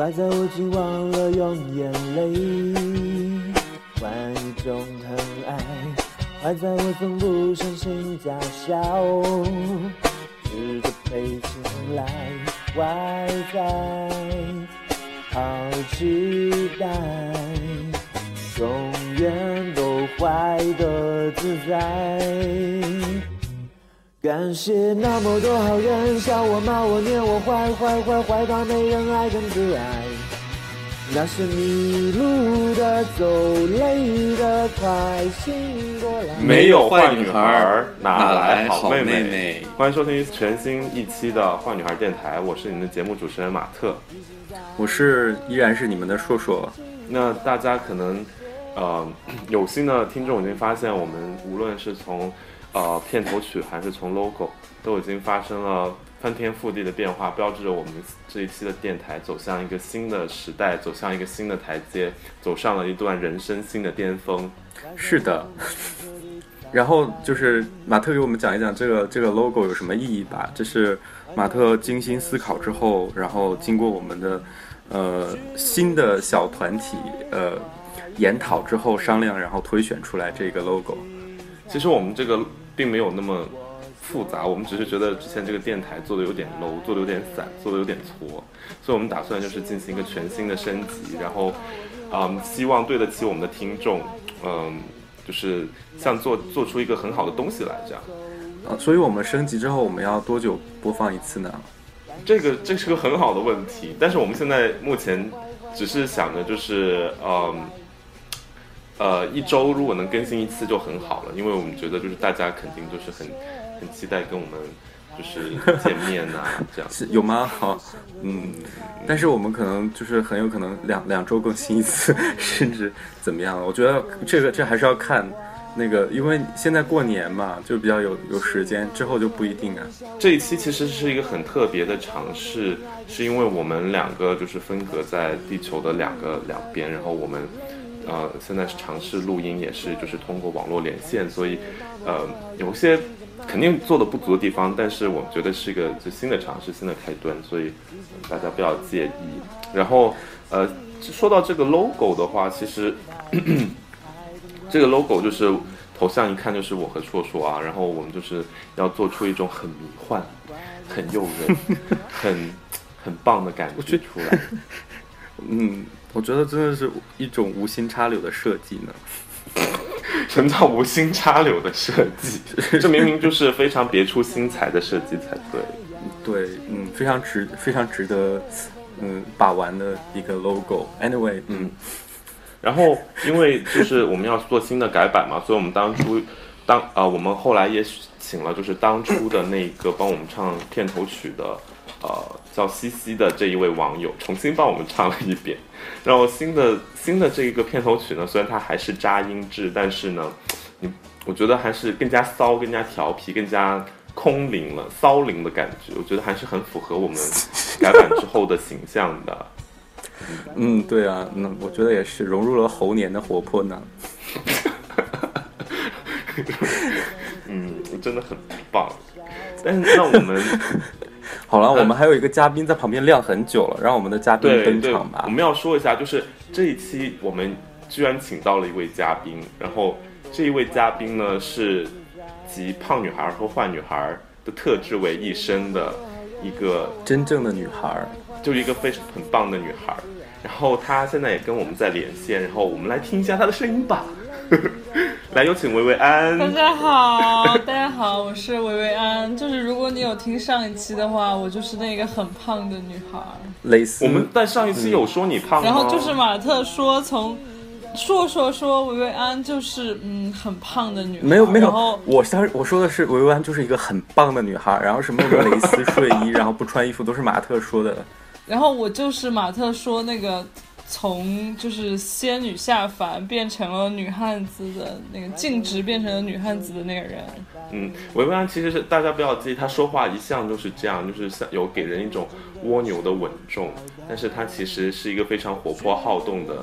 坏在我竟忘了用眼泪换一种疼爱，坏在我从不相信假笑，值得被青睐，坏在好期待，永远都坏得自在。感谢那么多好人，笑我骂我念我坏坏坏坏到没人爱跟自爱。那些迷路的、走累的，快醒过来。没有坏女孩哪来好妹妹妹？欢迎收听全新一期的坏女孩电台，我是你们的节目主持人马特。我是依然是你们的硕硕。那大家可能呃有心的听众已经发现，我们无论是从呃，片头曲还是从 logo 都已经发生了翻天覆地的变化，标志着我们这一期的电台走向一个新的时代，走向一个新的台阶，走上了一段人生新的巅峰。是的。然后就是马特给我们讲一讲这个这个 logo 有什么意义吧。这是马特精心思考之后，然后经过我们的呃新的小团体呃研讨之后商量，然后推选出来这个 logo。其实我们这个。并没有那么复杂，我们只是觉得之前这个电台做的有点 low，做的有点散，做的有点挫，所以我们打算就是进行一个全新的升级，然后，嗯，希望对得起我们的听众，嗯，就是像做做出一个很好的东西来这样。啊，所以我们升级之后，我们要多久播放一次呢？这个这是个很好的问题，但是我们现在目前只是想着就是，嗯。呃，一周如果能更新一次就很好了，因为我们觉得就是大家肯定都是很很期待跟我们就是见面呐，这样 是有吗？好，嗯，但是我们可能就是很有可能两两周更新一次，甚至怎么样？我觉得这个这还是要看那个，因为现在过年嘛，就比较有有时间，之后就不一定啊。这一期其实是一个很特别的尝试，是因为我们两个就是分隔在地球的两个两边，然后我们。呃，现在是尝试录音，也是就是通过网络连线，所以，呃，有些肯定做的不足的地方，但是我觉得是一个就新的尝试，新的开端，所以大家不要介意。然后，呃，说到这个 logo 的话，其实 这个 logo 就是头像一看就是我和硕硕啊，然后我们就是要做出一种很迷幻、很诱人、很很棒的感觉出来，嗯。我觉得真的是一种无心插柳的设计呢。什么叫无心插柳的设计？这明明就是非常别出心裁的设计才对。对，嗯，非常值，非常值得，嗯，把玩的一个 logo。Anyway，嗯。然后，因为就是我们要做新的改版嘛，所以我们当初当啊，我们后来也请了就是当初的那个帮我们唱片头曲的。呃，叫西西的这一位网友重新帮我们唱了一遍，然后新的新的这一个片头曲呢，虽然它还是扎音质，但是呢，你我觉得还是更加骚、更加调皮、更加空灵了，骚灵的感觉，我觉得还是很符合我们改版之后的形象的。嗯，对啊，那我觉得也是融入了猴年的活泼呢。嗯，真的很棒。但是那我们。好了，我们还有一个嘉宾在旁边晾很久了，让我们的嘉宾登场吧。我们要说一下，就是这一期我们居然请到了一位嘉宾，然后这一位嘉宾呢是集胖女孩和坏女孩的特质为一身的一个真正的女孩，就是一个非常很棒的女孩。然后她现在也跟我们在连线，然后我们来听一下她的声音吧。来，有请维维安。大家好，大家好，我是维维安。就是如果你有听上一期的话，我就是那个很胖的女孩。蕾丝。我们在上一期有说你胖吗？然后就是马特说，从硕硕说维维安就是嗯很胖的女孩。没有没有，我当时我说的是维维安就是一个很棒的女孩。然后什么蕾丝睡衣，然后不穿衣服，都是马特说的。然后我就是马特说那个。从就是仙女下凡变成了女汉子的那个径直变成了女汉子的那个人。嗯，维维安其实是大家不要记，她，说话一向就是这样，就是像有给人一种蜗牛的稳重，但是她其实是一个非常活泼好动的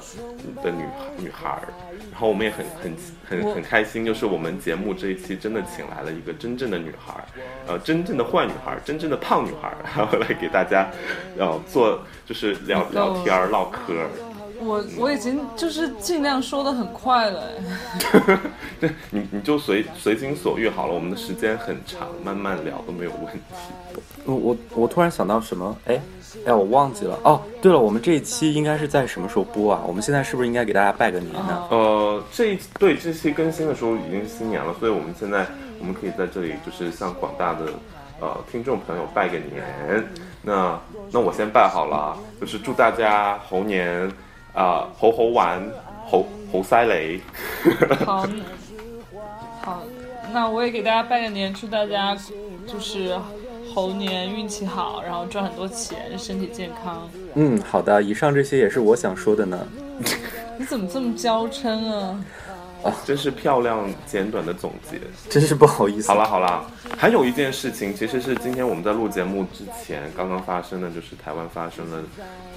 的女女孩儿。然后我们也很很很很开心，就是我们节目这一期真的请来了一个真正的女孩儿，呃，真正的坏女孩儿，真正的胖女孩儿，然后来给大家，呃，做就是聊聊天儿唠嗑儿。我我已经就是尽量说的很快了，对，你你就随随心所欲好了，我们的时间很长，慢慢聊都没有问题。我我我突然想到什么，哎哎，我忘记了哦。对了，我们这一期应该是在什么时候播啊？我们现在是不是应该给大家拜个年呢？呃，这一对这期更新的时候已经是新年了，所以我们现在我们可以在这里就是向广大的呃听众朋友拜个年。那那我先拜好了，就是祝大家猴年。啊，好好玩，好好犀利。好，好，那我也给大家拜个年，祝大家就是猴年运气好，然后赚很多钱，身体健康。嗯，好的，以上这些也是我想说的呢。你怎么这么娇嗔啊？啊，真是漂亮简短的总结，真是不好意思。好了好了，还有一件事情，其实是今天我们在录节目之前刚刚发生的，就是台湾发生了，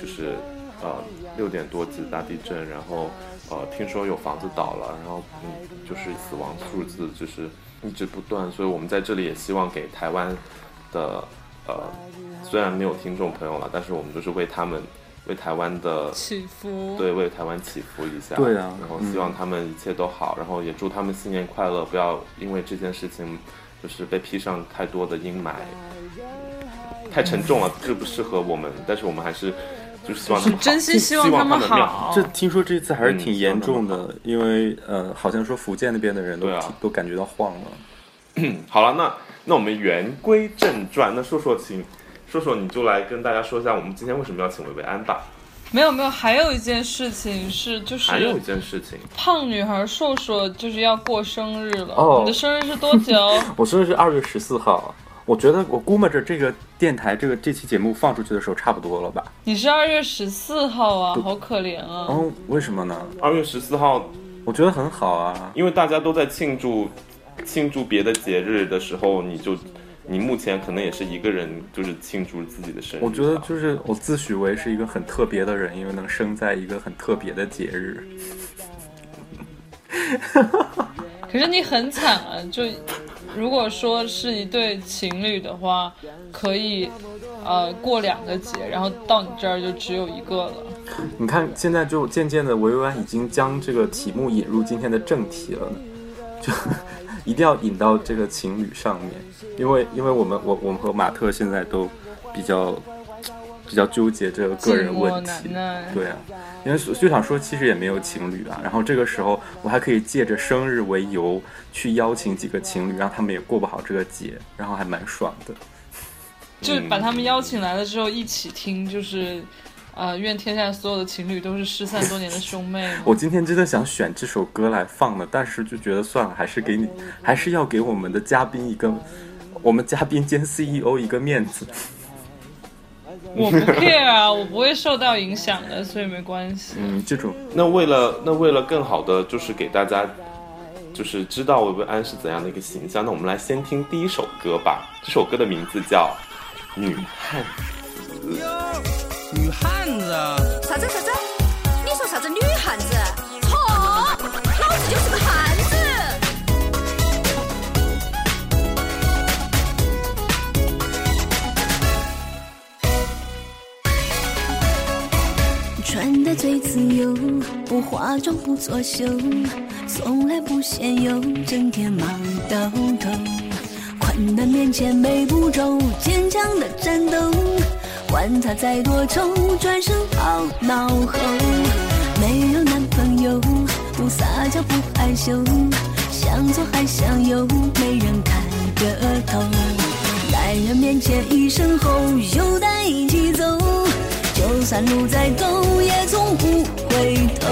就是。呃，六点多级大地震，然后呃，听说有房子倒了，然后嗯，就是死亡数字就是一直不断，所以我们在这里也希望给台湾的呃，虽然没有听众朋友了，但是我们就是为他们为台湾的祈福，对，为台湾祈福一下，对啊，然后希望他们一切都好，然后也祝他们新年快乐，不要因为这件事情就是被披上太多的阴霾，太沉重了，这不适合我们，但是我们还是。是真心希望他们好。这听说这次还是挺严重的，因为呃，好像说福建那边的人都都感觉到晃了。好了，那那我们言归正传，那说说请说说，你就来跟大家说一下，我们今天为什么要请薇薇安吧？没有没有，还有一件事情是，就是还有一件事情，胖女孩硕硕就是要过生日了。哦，你的生日是多久？我生日是二月十四号。我觉得我估摸着这个电台这个这期节目放出去的时候差不多了吧？你是二月十四号啊，好可怜啊！哦，为什么呢？二月十四号，我觉得很好啊，因为大家都在庆祝庆祝别的节日的时候，你就你目前可能也是一个人，就是庆祝自己的生日。我觉得就是我自诩为是一个很特别的人，因为能生在一个很特别的节日。可是你很惨啊，就。如果说是一对情侣的话，可以，呃，过两个节，然后到你这儿就只有一个了。你看，现在就渐渐的，维维安已经将这个题目引入今天的正题了，就 一定要引到这个情侣上面，因为因为我们我我们和马特现在都比较比较纠结这个个人问题，对啊。因为就想说，其实也没有情侣啊。然后这个时候，我还可以借着生日为由去邀请几个情侣，让他们也过不好这个节，然后还蛮爽的。就把他们邀请来了之后一起听，就是，呃，愿天下所有的情侣都是失散多年的兄妹。我今天真的想选这首歌来放的，但是就觉得算了，还是给你，还是要给我们的嘉宾一个，我们嘉宾兼 CEO 一个面子。我不 care 啊，我不会受到影响的，所以没关系。嗯，记住那为了那为了更好的就是给大家，就是知道薇薇安是怎样的一个形象，那我们来先听第一首歌吧。这首歌的名字叫《女汉子》。女汉子？啥子啥子？最自由，不化妆不作秀，从来不显油，整天忙到头。困难面前没步骤，坚强的战斗。管他再多愁，转身抛脑后。没有男朋友，不撒娇不害羞，想左还想右，没人看得透。男人面前一身吼，有胆一起走。就算路再陡，也从不回头。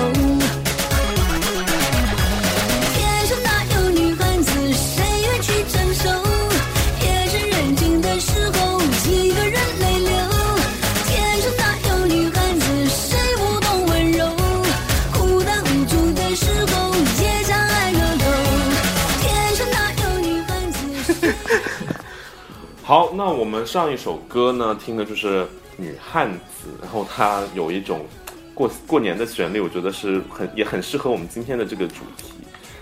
天上哪有女汉子，谁愿去承受？夜深人静的时候，几个人泪流。天上哪有女汉子，谁不懂温柔？孤单无助的时候，也想爱个够。天上哪有女汉子？好，那我们上一首歌呢，听的就是。女汉子，然后她有一种过过年的旋律，我觉得是很也很适合我们今天的这个主题。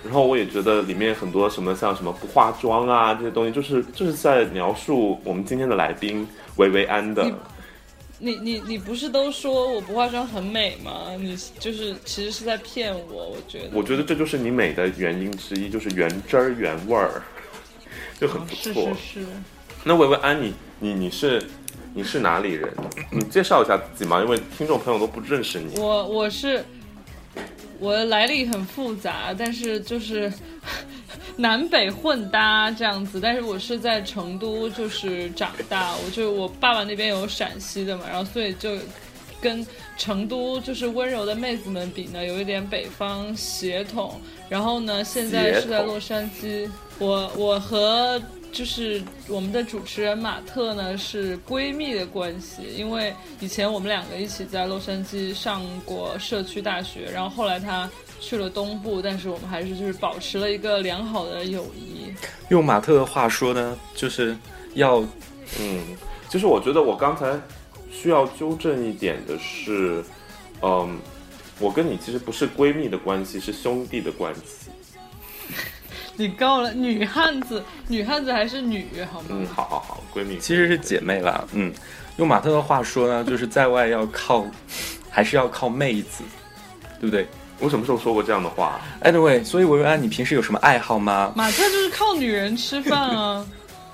然后我也觉得里面很多什么像什么不化妆啊这些东西，就是就是在描述我们今天的来宾维维安的。你你你不是都说我不化妆很美吗？你就是其实是在骗我，我觉得。我觉得这就是你美的原因之一，就是原汁儿原味儿，就很不是错。是是，那维维安，你你你是你是哪里人？你介绍一下自己嘛，因为听众朋友都不认识你。我我是我的来历很复杂，但是就是 南北混搭这样子。但是我是在成都就是长大，我就我爸爸那边有陕西的嘛，然后所以就跟成都就是温柔的妹子们比呢，有一点北方血统。然后呢，现在是在洛杉矶，我我和就是我们的主持人马特呢是闺蜜的关系，因为以前我们两个一起在洛杉矶上过社区大学，然后后来他去了东部，但是我们还是就是保持了一个良好的友谊。用马特的话说呢，就是要嗯，就是我觉得我刚才需要纠正一点的是，嗯，我跟你其实不是闺蜜的关系，是兄弟的关系。你够了，女汉子，女汉子还是女好吗？嗯，好好好，闺蜜。其实是姐妹啦。嗯，用马特的话说呢，就是在外要靠，还是要靠妹子，对不对我什么时候说过这样的话？？Anyway，所以维维安，你平时有什么爱好吗？马特就是靠女人吃饭啊。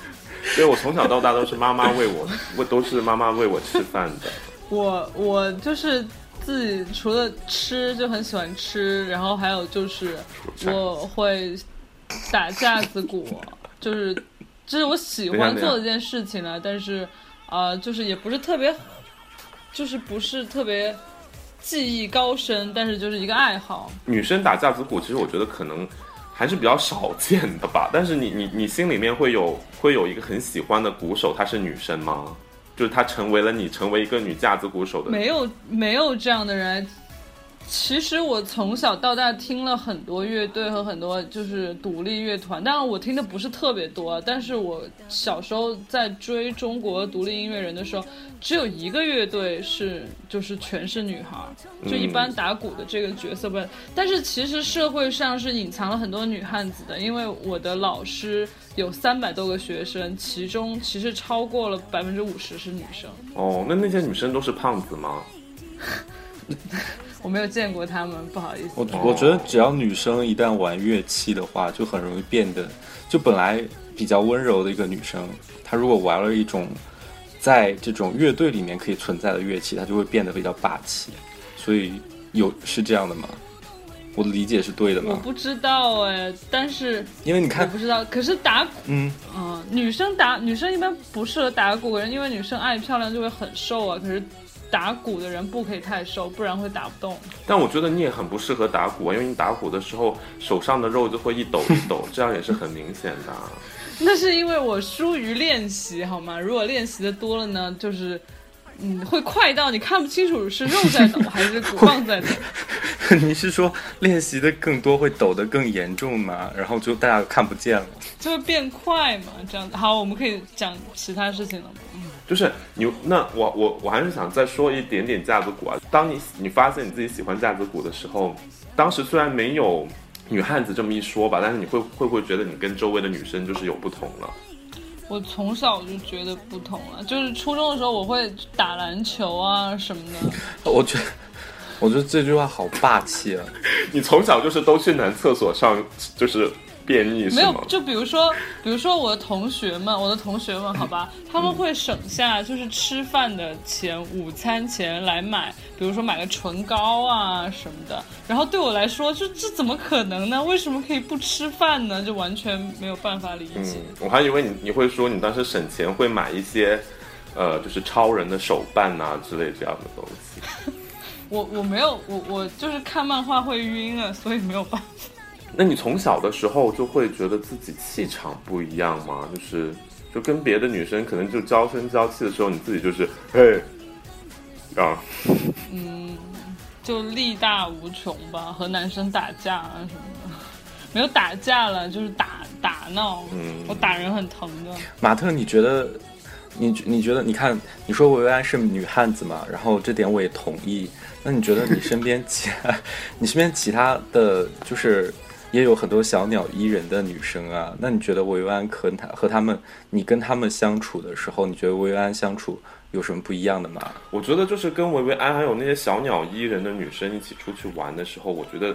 对我从小到大都是妈妈喂我，我都是妈妈喂我吃饭的。我我就是自己除了吃就很喜欢吃，然后还有就是我会打架子鼓，就是这是我喜欢做的一件事情呢。但是呃，就是也不是特别，就是不是特别技艺高深，但是就是一个爱好。女生打架子鼓，其实我觉得可能还是比较少见的吧。但是你你你心里面会有会有一个很喜欢的鼓手，她是女生吗？就是她成为了你成为一个女架子鼓手的没有没有这样的人。其实我从小到大听了很多乐队和很多就是独立乐团，当然我听的不是特别多，但是我小时候在追中国独立音乐人的时候，只有一个乐队是就是全是女孩，就一般打鼓的这个角色不。但是其实社会上是隐藏了很多女汉子的，因为我的老师有三百多个学生，其中其实超过了百分之五十是女生。哦，那那些女生都是胖子吗？我没有见过他们，不好意思。我我觉得只要女生一旦玩乐器的话，就很容易变得，就本来比较温柔的一个女生，她如果玩了一种在这种乐队里面可以存在的乐器，她就会变得比较霸气。所以有是这样的吗？我的理解是对的吗？我不知道哎，但是因为你看，我不知道。可是打鼓，嗯，嗯，女生打女生一般不适合打鼓人，因为女生爱漂亮就会很瘦啊。可是打鼓的人不可以太瘦，不然会打不动。但我觉得你也很不适合打鼓啊，因为你打鼓的时候手上的肉就会一抖一抖，这样也是很明显的啊。那是因为我疏于练习，好吗？如果练习的多了呢，就是嗯，会快到你看不清楚是肉在抖还是鼓棒在抖。你是说练习的更多会抖得更严重吗？然后就大家看不见了。就会变快嘛，这样子。好，我们可以讲其他事情了吗？就是你那我我我还是想再说一点点架子鼓啊。当你你发现你自己喜欢架子鼓的时候，当时虽然没有女汉子这么一说吧，但是你会会不会觉得你跟周围的女生就是有不同了？我从小就觉得不同了，就是初中的时候我会打篮球啊什么的。我觉得，我觉得这句话好霸气啊！你从小就是都去男厕所上就是便秘是没有，？就比如说，比如说我的同学们，我的同学们，好吧，他们会省下就是吃饭的钱、午餐钱来买，比如说买个唇膏啊什么的。然后对我来说，就这怎么可能呢？为什么可以不吃饭呢？就完全没有办法理解。嗯，我还以为你你会说你当时省钱会买一些，呃，就是超人的手办啊、之类这样的东西。我我没有，我我就是看漫画会晕啊，所以没有办法。那你从小的时候就会觉得自己气场不一样吗？就是就跟别的女生可能就娇声娇气的时候，你自己就是嘿啊，嗯就力大无穷吧，和男生打架啊什么的，没有打架了，就是打打闹。嗯我打人很疼的。马特，你觉得你你觉得？你看，你说维维安是女汉子嘛？然后这点我也同意。那你觉得你身边其他，你身边其他的就是也有很多小鸟依人的女生啊？那你觉得维维安和他和他们，你跟他们相处的时候，你觉得维维安相处有什么不一样的吗？我觉得就是跟维维安还有那些小鸟依人的女生一起出去玩的时候，我觉得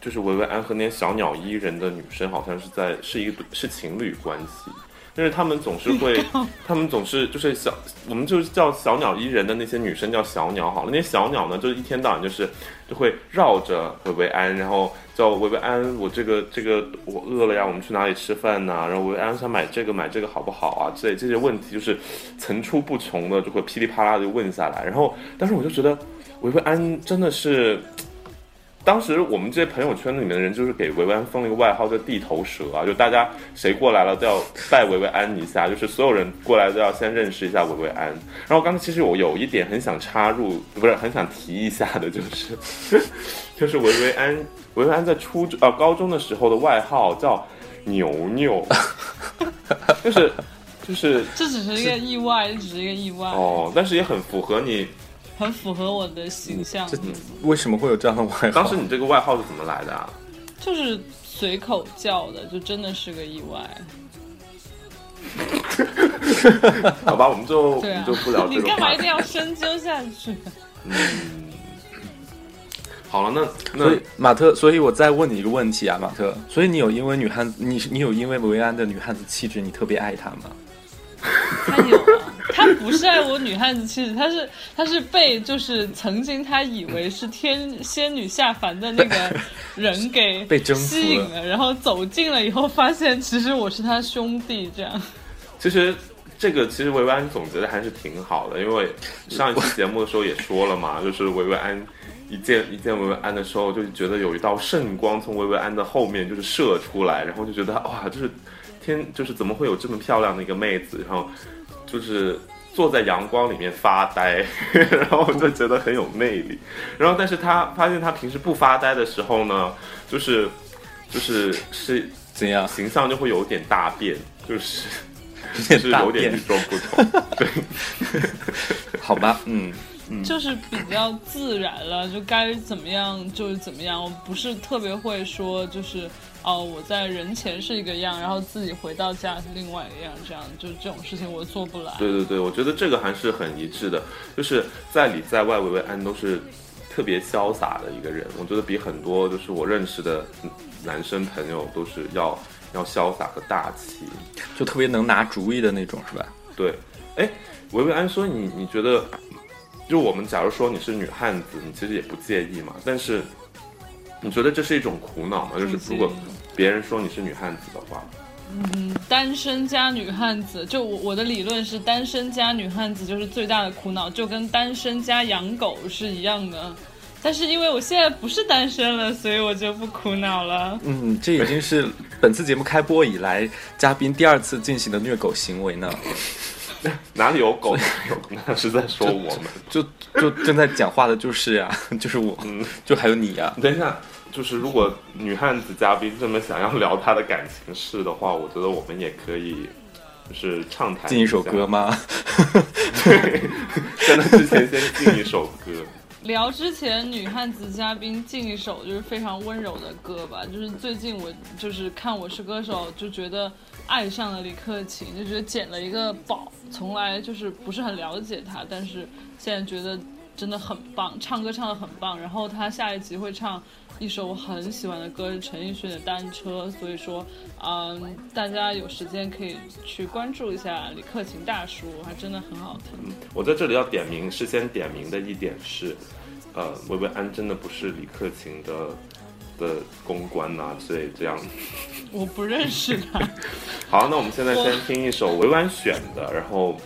就是维维安和那些小鸟依人的女生好像是在是一个是情侣关系。但是他们总是会，他们总是就是小，我们就是叫小鸟依人的那些女生叫小鸟好了。那些小鸟呢，就是一天到晚就是就会绕着维维安，然后叫维维安，我这个这个我饿了呀，我们去哪里吃饭呢？然后维维安想买这个买这个好不好啊？之类这些问题就是层出不穷的，就会噼里啪啦的问下来。然后，但是我就觉得维维安真的是。当时我们这些朋友圈里面的人，就是给维维安封了一个外号叫“地头蛇”啊，就大家谁过来了都要拜维维安一下，就是所有人过来都要先认识一下维维安。然后刚才其实我有一点很想插入，不是很想提一下的，就是 就是维维安维维安在初中呃高中的时候的外号叫牛牛，就是就是这只是一个意外，这只是一个意外哦，但是也很符合你。很符合我的形象。为什么会有这样的外号？当时你这个外号是怎么来的啊？就是随口叫的，就真的是个意外。好吧，我们就对就不聊这个。你干嘛一定要深究下去？嗯，好了，那那马特，所以我再问你一个问题啊，马特，所以你有因为女汉子，你你有因为维安的女汉子气质，你特别爱她吗？他有啊，他不是爱我女汉子气质，他是他是被就是曾经他以为是天仙女下凡的那个人 给被吸引了，然后走近了以后发现其实我是他兄弟这样。其实这个其实维维安总结的还是挺好的，因为上一期节目的时候也说了嘛，就是维维安一见一见维维安的时候，就觉得有一道圣光从维维安的后面就是射出来，然后就觉得哇，就是。天，就是怎么会有这么漂亮的一个妹子，然后就是坐在阳光里面发呆，然后我就觉得很有魅力。然后，但是他发现他平时不发呆的时候呢，就是就是是怎样，形象就会有点大变，就是 就是有点与众不同。对，好吧，嗯。就是比较自然了，就该怎么样就是怎么样。我不是特别会说，就是哦，我在人前是一个样，然后自己回到家是另外一个样，这样就这种事情我做不来。对对对，我觉得这个还是很一致的，就是在里在外，维维安都是特别潇洒的一个人。我觉得比很多就是我认识的男生朋友都是要要潇洒和大气，就特别能拿主意的那种，是吧？对，哎，维维安说你你觉得？就我们，假如说你是女汉子，你其实也不介意嘛。但是，你觉得这是一种苦恼吗？就是如果别人说你是女汉子的话，嗯，单身加女汉子，就我我的理论是，单身加女汉子就是最大的苦恼，就跟单身加养狗是一样的。但是因为我现在不是单身了，所以我就不苦恼了。嗯，这已经是本次节目开播以来嘉宾第二次进行的虐狗行为呢。哪里有狗？有那是在说我们，就就正在讲话的就是呀，就是我，嗯，就还有你呀。等一下，就是如果女汉子嘉宾这么想要聊她的感情事的话，我觉得我们也可以，就是畅谈进一首歌吗？对，在那之前先进一首歌。聊之前，女汉子嘉宾进一首就是非常温柔的歌吧。就是最近我就是看《我是歌手》，就觉得爱上了李克勤，就觉得捡了一个宝。从来就是不是很了解他，但是现在觉得真的很棒，唱歌唱的很棒。然后他下一集会唱一首我很喜欢的歌，是陈奕迅的《单车》。所以说，嗯，大家有时间可以去关注一下李克勤大叔，还真的很好听。我在这里要点名，事先点名的一点是。呃，维维安真的不是李克勤的的公关呐，之类这样。我不认识他。好，那我们现在先听一首委婉选的，然后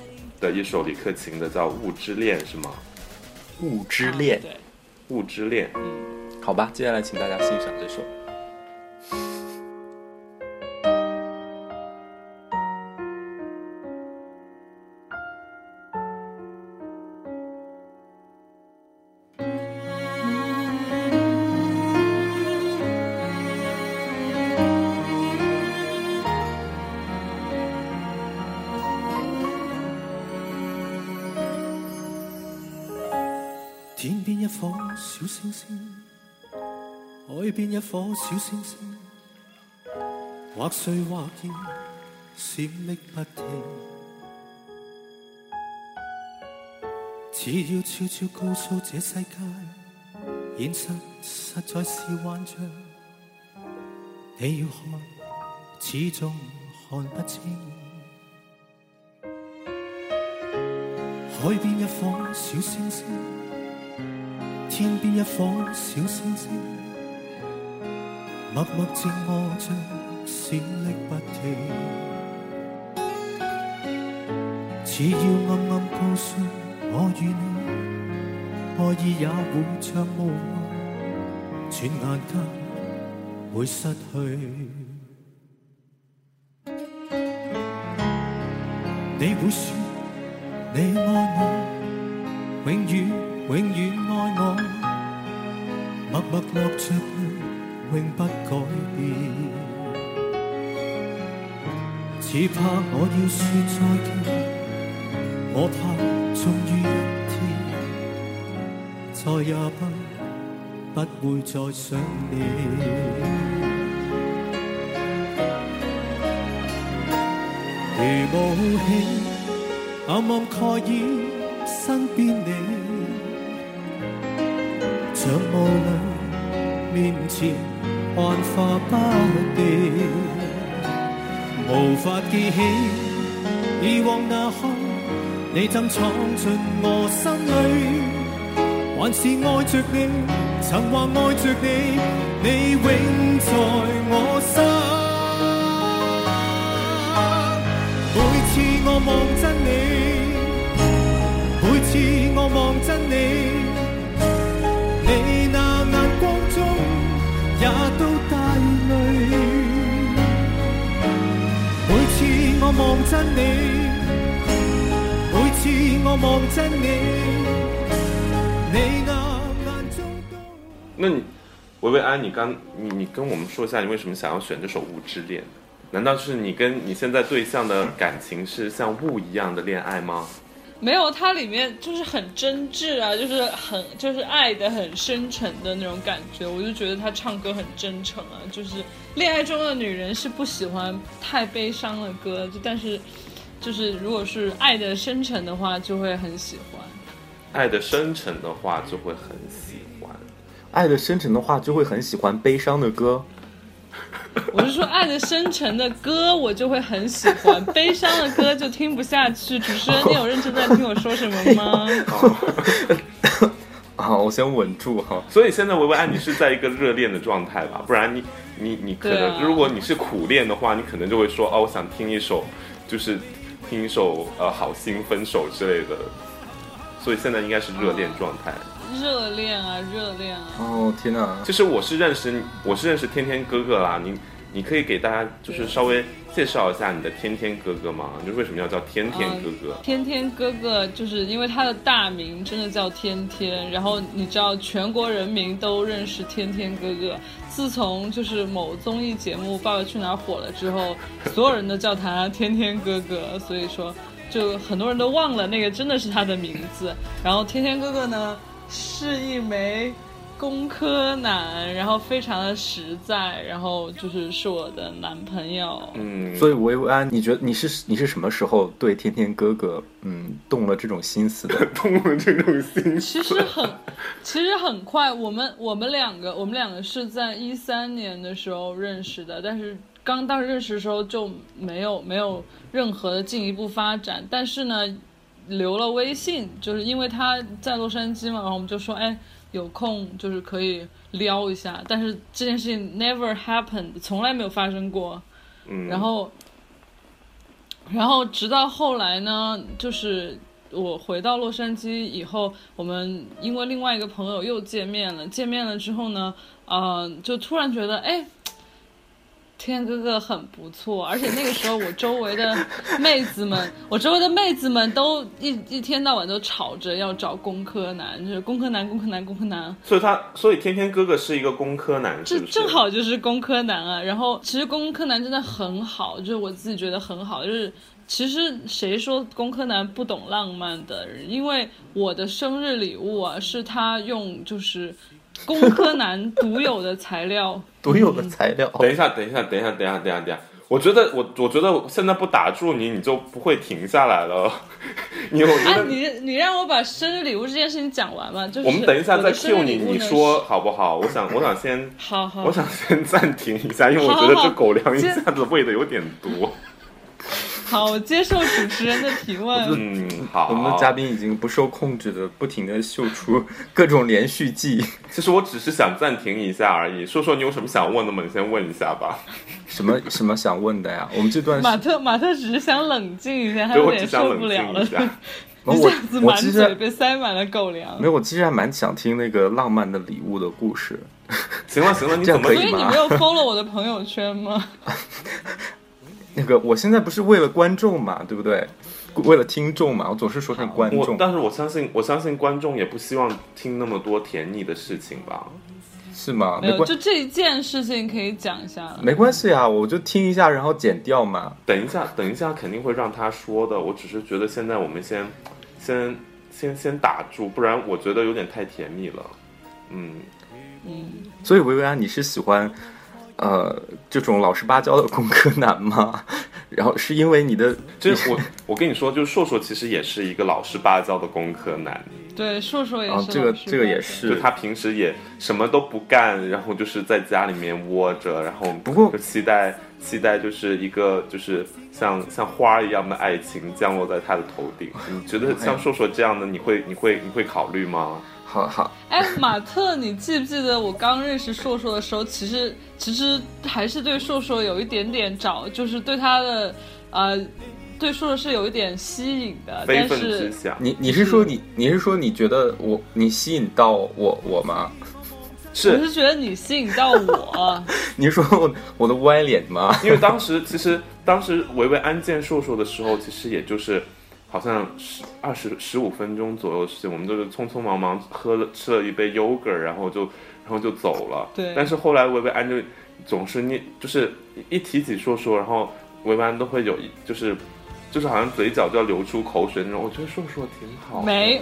的一首李克勤的叫《雾之恋》，是吗？雾之恋，对，雾之恋。嗯，好吧，接下来请大家欣赏这首。星星，海边一颗小星星，或碎或现，闪匿不停。只要悄悄告诉这世界，现实实在是幻象。你要看，始终看不清。海边一颗小星星，天边一颗小星星，默默静卧着，闪匿不停。只要暗暗告诉我与你，爱意也会像雾幻，转眼间会失去。你。会说你。爱我，永远永远爱我，默默落着泪，永不改变。只怕我要说再见，我怕终于一天，再也不不会再想你。如雾气，暗暗盖掩身边你，像雾里面前幻化不定，无法记起以往那刻，你怎闯进我心里，还是爱着你，曾话爱着你，你永在我心。每次我望真你，每次我望真，你望真你，每次我望真你，你那眼中都。那你薇薇安，你刚你你跟我们说一下，你为什么想要选这首《雾之恋》？难道是你跟你现在对象的感情是像雾一样的恋爱吗？没有，它里面就是很真挚啊，就是很就是爱的很深沉的那种感觉，我就觉得他唱歌很真诚啊，就是恋爱中的女人是不喜欢太悲伤的歌，就但是就是如果是爱的深沉的话，就会很喜欢。爱的深沉的话就会很喜欢。爱的深沉的话就会很喜欢悲伤的歌。我是说，爱的深沉的歌我就会很喜欢，悲伤的歌就听不下去。主持人，你有认真在听我说什么吗？好，我先稳住哈。所以现在维维安，你是在一个热恋的状态吧？不然你你你可能，啊如果你是苦恋的话，你可能就会说哦，我想听一首，就是听一首呃好心分手之类的。所以现在应该是热恋状态。热恋啊，热恋啊！哦天哪！其实我是认识我是认识天天哥哥啦，你你可以给大家就是稍微介绍一下你的天天哥哥吗？就是为什么要叫天天哥哥？天天哥哥就是因为他的大名真的叫天天，然后你知道全国人民都认识天天哥哥。自从就是某综艺节目《爸爸去哪儿》火了之后，所有人都叫他天天哥哥，所以说就很多人都忘了那个真的是他的名字。然后天天哥哥呢是一枚工科男，然后非常的实在，然后就是是我的男朋友。嗯，所以维维安，你觉得你是你是什么时候对天天哥哥嗯动了这种心思的？动了这种心思其实很，其实很快。我们我们两个，我们两个是在一三年的时候认识的，但是刚当时认识的时候就没有没有任何的进一步发展。但是呢，留了微信，就是因为他在洛杉矶嘛，然后我们就说，哎，有空就是可以撩一下。但是这件事情 never happened，从来没有发生过。嗯，然后，然后直到后来呢，就是我回到洛杉矶以后，我们因为另外一个朋友又见面了。见面了之后呢，呃，就突然觉得，哎，天哥哥很不错。而且那个时候，我周围的妹子们，我周围的妹子们都一一天到晚都吵着要找工科男，就是工科男，工科男，工科男。所以他所以天天哥哥是一个工科男？这正好就是工科男啊。然后其实工科男真的很好，就是我自己觉得很好，就是其实谁说工科男不懂浪漫的？因为我的生日礼物啊，是他用就是工科男独有的材料，独有的材料。等一下，等一下，等一下，等一下，等一下，等一下。我觉得我我觉得现在不打住你，你就不会停下来了。你我觉啊，你你让我把生日礼物这件事情讲完嘛，就是我们等一下再 Q 你，你说好不好？我想我想先 好好我想先暂停一下，因为我觉得这狗粮一下子喂的有点多。好，我接受主持人的提问。嗯，好。我们的嘉宾已经不受控制的不停的秀出各种连续剧，其实我只是想暂停一下而已。说说你有什么想问的吗？你先问一下吧。什么什么想问的呀？我们这段马特马特只是想冷静一下，他，有点我只想冷受不了了，静一下。子满嘴被塞满了狗粮没。有，我其实还蛮想听那个浪漫的礼物的故事。行了行了，你怎么可以所以你没有 follow 我的朋友圈吗？那个我现在不是为了观众嘛，对不对？为了听众嘛，我总是说成观众，但是我相信，我相信观众也不希望听那么多甜腻的事情吧。是吗？没有，就这一件事情可以讲一下。没关系啊，我就听一下，然后剪掉嘛。等一下，等一下，肯定会让他说的。我只是觉得现在我们先，先，先，先打住，不然我觉得有点太甜蜜了。嗯嗯，所以薇薇安，你是喜欢呃这种老实巴交的工科男吗？然后是因为你的这我我跟你说，就是硕硕其实也是一个老实巴交的工科男，对，硕硕也啊、是、这个这个也。是就他平时也什么都不干，然后就是在家里面窝着，然后不过就期待期待就是一个就是像像花儿一样的爱情降落在他的头顶。你觉得像硕硕这样的，你会你会你会考虑吗？好好哎，马特，你记不记得我刚认识硕硕的时候，其实其实还是对硕硕有一点点找，就是对他的呃，对硕硕是有一点吸引的，非分但是之想你你是说你你是说你觉得我你吸引到我我吗？是我是是觉得你吸引到我，你是说我我的歪脸吗？因为当时其实当时维维安见硕硕的时候，其实也就是好像十二十十五分钟左右的事情，我们就是匆匆忙忙喝了吃了一杯 yogurt，然后就然后就走了。对但是后来薇薇安就总是念，就是一提起硕硕，然后薇薇安都会有一就是就是好像嘴角就要流出口水那种。我觉得硕硕挺好，没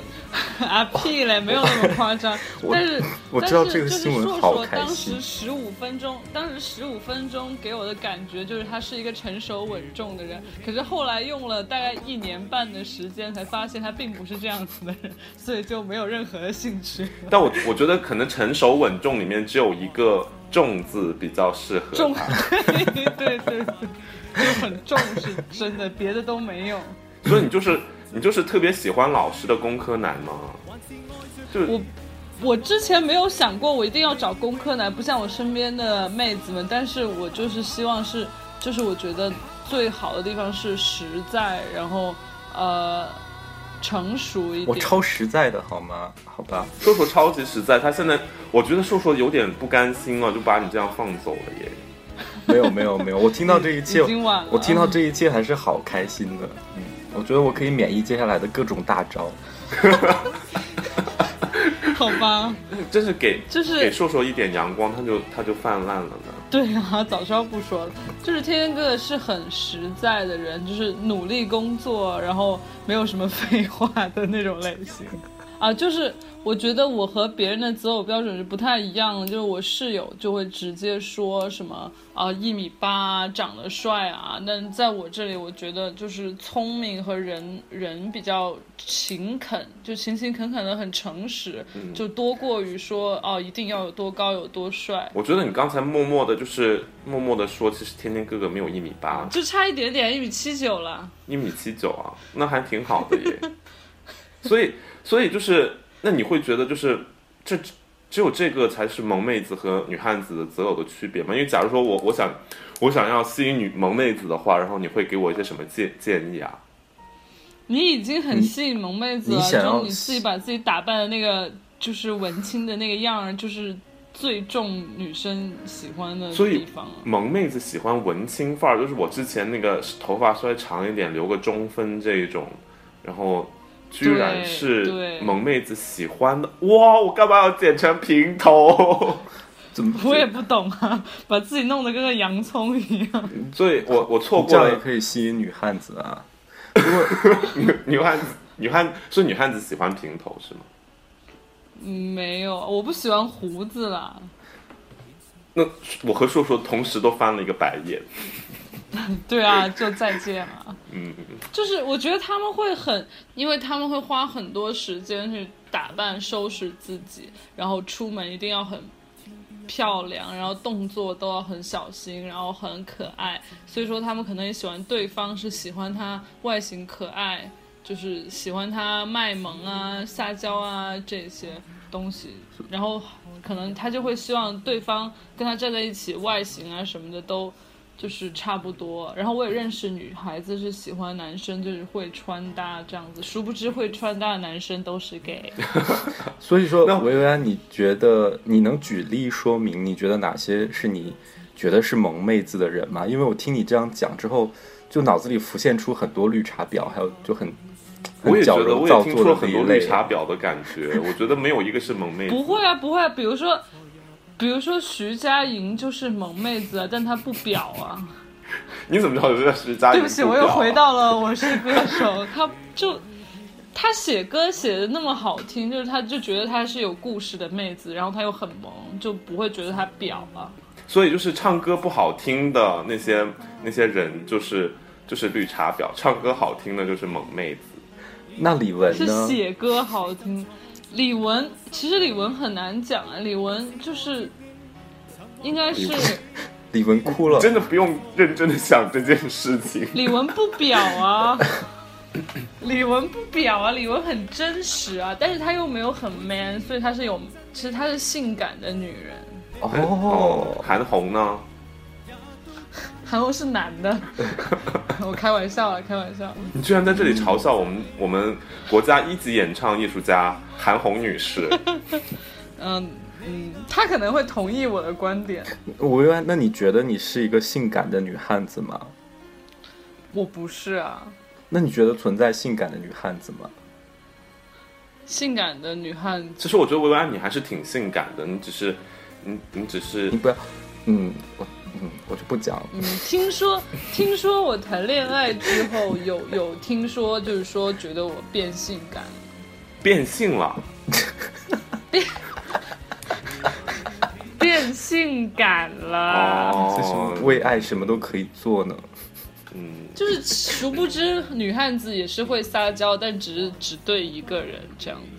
啊屁嘞，没有那么夸张。但是我知道这个新闻硕硕当时十五分钟，当时十五分钟给我的感觉就是他是一个成熟稳重的人。可是后来用了大概一年半的时间，才发现他并不是这样子的人，所以就没有任何的兴趣。但我我觉得可能成熟稳重里面只有一个重字比较适合重，他。对对对，就很重是真的，别的都没有。所以你就是你就是特别喜欢老实的工科男吗？就我我之前没有想过我一定要找工科男，不像我身边的妹子们，但是我就是希望是，就是我觉得最好的地方是实在，然后呃成熟一点。我超实在的好吗？好吧，硕硕超级实在，他现在我觉得硕硕有点不甘心了，就把你这样放走了耶。没有没有没有，我听到这一切。我听到这一切还是好开心的。嗯，我觉得我可以免疫接下来的各种大招。好吧，真是给就是给硕硕一点阳光，他就他就泛滥了呢。对啊，早知道不说了。就是天天哥哥是很实在的人，就是努力工作，然后没有什么废话的那种类型。啊，就是我觉得我和别人的择偶标准是不太一样的，就是我室友就会直接说什么啊一米八长得帅啊，但在我这里，我觉得就是聪明和人人比较勤恳，就勤勤恳恳的很诚实，就多过于说哦一定要有多高有多帅。我觉得你刚才默默的，就是默默的说，其实天天哥哥没有一米八，就差一点点，一米七九了。一米七九啊，那还挺好的耶。所以，所以就是，那你会觉得就是这只有这个才是萌妹子和女汉子的择偶的区别吗？因为假如说我我想我想要吸引女萌妹子的话，然后你会给我一些什么建建议啊？你已经很吸引萌妹子了，就你自己把自己打扮的那个就是文青的那个样儿，就是最重女生喜欢的所以地方了。萌妹子喜欢文青范儿，就是我之前那个头发稍微长一点，留个中分这一种，然后居然是萌妹子喜欢的。哇，我干嘛要剪成平头？怎么？我也不懂啊，把自己弄得跟个洋葱一样。所以我我错这样也过了，可以吸引女汉子啊！女 女汉子，女汉是女汉子喜欢平头是吗？嗯，没有，我不喜欢胡子啦。那我和硕硕同时都翻了一个白眼。对啊，就再见了。嗯，就是我觉得他们会很，因为他们会花很多时间去打扮、收拾自己，然后出门一定要很漂亮，然后动作都要很小心，然后很可爱。所以说他们可能也喜欢对方是喜欢他外形可爱，就是喜欢他卖萌啊、撒娇啊这些东西，然后可能他就会希望对方跟他站在一起，外形啊什么的都。就是差不多，然后我也认识女孩子是喜欢男生，就是会穿搭这样子。殊不知会穿搭的男生都是 gay。所以说，那维维安，你觉得你能举例说明，你觉得哪些是你觉得是萌妹子的人吗？因为我听你这样讲之后，就脑子里浮现出很多绿茶婊，还有就很我也觉得，我也听造出了很多绿。茶 婊的感觉。我觉得没有一个是萌妹子。不会啊，不会啊。比如说，比如说徐佳莹就是萌妹子啊，但她不表啊。你怎么知道这是家？对不起，我又回到了我是歌手，她就。她写歌写的那么好听，就是她就觉得她是有故事的妹子，然后她又很萌，就不会觉得她表啊。所以就是唱歌不好听的那些那些人，就是就是绿茶婊；唱歌好听的就是萌妹子。那李玟是？写歌好听。李玟其实李玟很难讲啊，李玟就是应该是 李玟哭了。真的不用认真的想这件事情。李玟不表啊，李玟不表啊，李玟很真实啊，但是她又没有很 man，所以她是有，其实她是性感的女人。哦，韩红呢？韩红是男的，我开玩笑了，开玩笑。你居然在这里嘲笑我们我们国家一级演唱艺术家韩红女士。嗯嗯，她可能会同意我的观点。维维安，那你觉得你是一个性感的女汉子吗？我不是啊，那你觉得存在性感的女汉子吗？性感的女汉子。其实我觉得薇薇安你还是挺性感的，你只是你你只是你不要，嗯，我嗯，我就不讲了。嗯，听说听说我谈恋爱之后有有听说，就是说觉得我变性感，变性了。变变性感了。就是哦，为爱什么都可以做呢。嗯，就是殊不知女汉子也是会撒娇，但只是只对一个人这样子。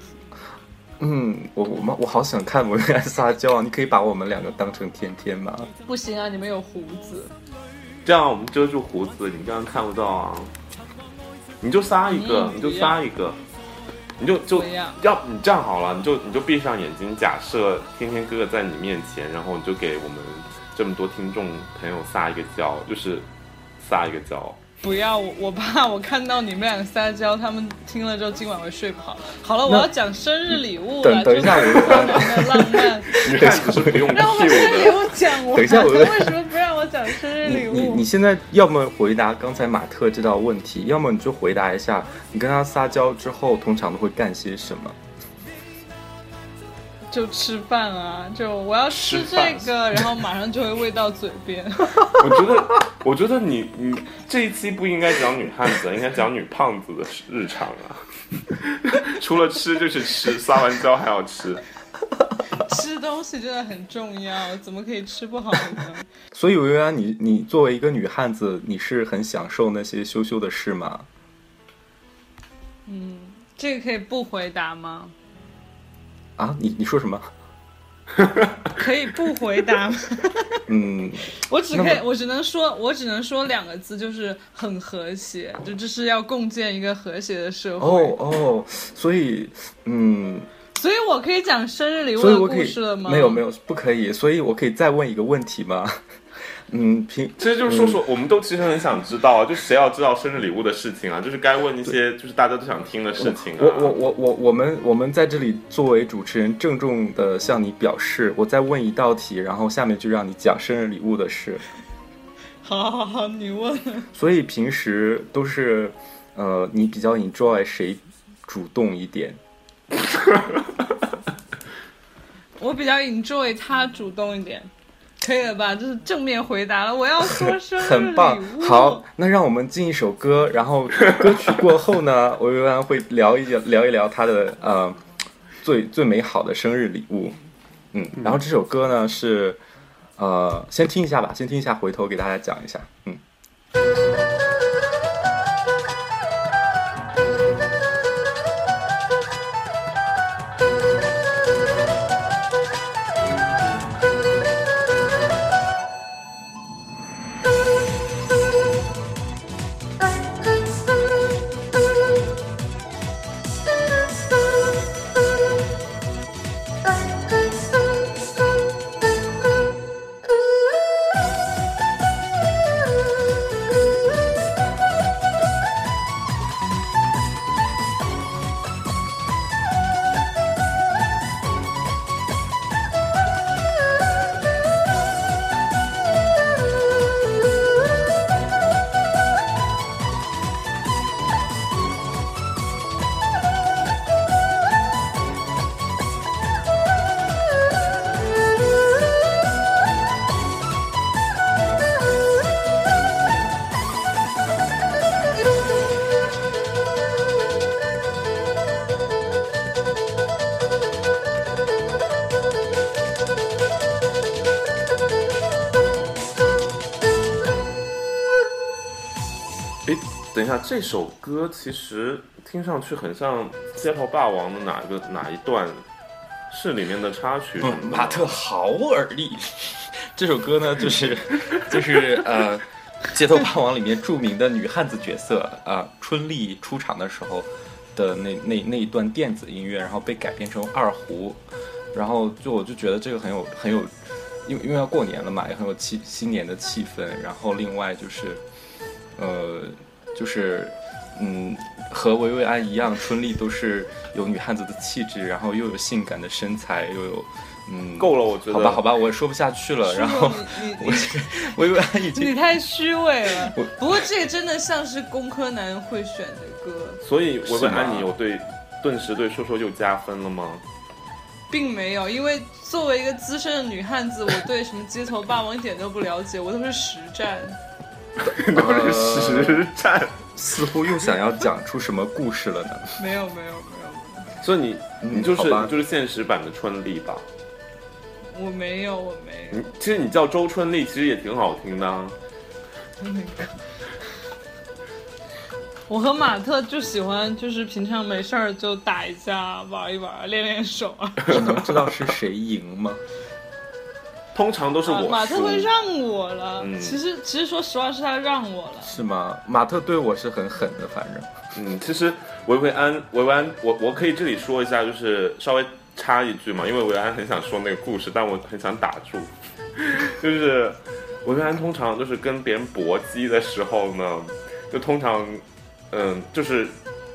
嗯，我我们我好想看维维安撒娇啊！你可以把我们两个当成天天吗？不行啊，你们有胡子。这样我们遮住胡子，你这样看不到啊。你就撒一个，你就撒一个，你就就要要你这样好了，你就你就闭上眼睛，假设天天哥哥在你面前，然后你就给我们这么多听众朋友撒一个娇，就是撒一个娇。不要，我我怕我看到你们俩撒娇，他们听了之后今晚会睡不好。好了，我要讲生日礼物了，等等一下我 浪漫。女汉子是不用让我把生日礼，物讲完。等一下我 为什么不让我讲生日礼物你你你？现在要么回答刚才马特这道问题，要么你就回答一下，你跟他撒娇之后通常都会干些什么？就吃饭啊，就我要吃这个，然后马上就会喂到嘴边。我觉得，我觉得你你这一期不应该讲女汉子，应该讲女胖子的日常啊。除了吃就是吃，撒完娇还要吃。吃东西真的很重要，怎么可以吃不好呢？所以维维安，你你作为一个女汉子，你是很享受那些羞羞的事吗？嗯这个可以不回答吗？啊，你你说什么？可以不回答吗？嗯，我只可以我只能说，我只能说两个字，就是很和谐，就这是要共建一个和谐的社会。哦哦，所以嗯，所以我可以讲生日礼物的故事了吗？没有没有不可以，所以我可以再问一个问题吗？嗯，平其实就是说说，我们都其实很想知道啊，就谁要知道生日礼物的事情啊，就是该问一些就是大家都想听的事情啊。我我我我我们我们在这里作为主持人，郑重的向你表示，我再问一道题，然后下面就让你讲生日礼物的事。好好好，你问。所以平时都是，呃，你比较 enjoy 谁主动一点？我比较 enjoy 他主动一点。可以了吧？就是正面回答了。我要说生日很棒。。好，那让我们进一首歌，然后歌曲过后呢，我一般会聊一聊聊一聊他的呃最最美好的生日礼物。嗯，然后这首歌呢是呃先听一下吧，先听一下，回头给大家讲一下。嗯。这首歌其实听上去很像《街头霸王》的哪个哪一段？是里面的插曲？马特豪尔利。这首歌呢，就是 就是呃，《街头霸王》里面著名的女汉子角色啊、呃春丽出场的时候的那那那一段电子音乐，然后被改编成二胡，然后就我就觉得这个很有很有，因为因为要过年了嘛，也很有气新年的气氛。然后另外就是，呃，就是嗯，和维维安一样，春丽都是有女汉子的气质，然后又有性感的身材，又有嗯，够了，我觉得。好吧，好吧，我也说不下去了。然后 我你你维维安已经你太虚伪了我。不过这个真的像是工科男会选的歌，所以薇薇安，你有对顿时对说说又加分了吗？并没有，因为作为一个资深的女汉子，我对什么街头霸王一点都不了解，我都是实战。都是实战。似乎又想要讲出什么故事了呢？没有没有没有，所以你嗯你就是就是现实版的春丽吧？我没有我没有你。其实你叫周春丽，其实也挺好听的啊。我和马特就喜欢，就是平常没事儿就打一架、玩一玩、练练手啊。只能知道是谁赢吗？通常都是我。啊马特会让我了，嗯其实其实说实话是他让我了。是吗？马特对我是很狠的，反正嗯，其实维维安，维维安，我我可以这里说一下，就是稍微插一句嘛，因为维维安很想说那个故事，但我很想打住。就是维维安通常就是跟别人搏击的时候呢，就通常嗯就是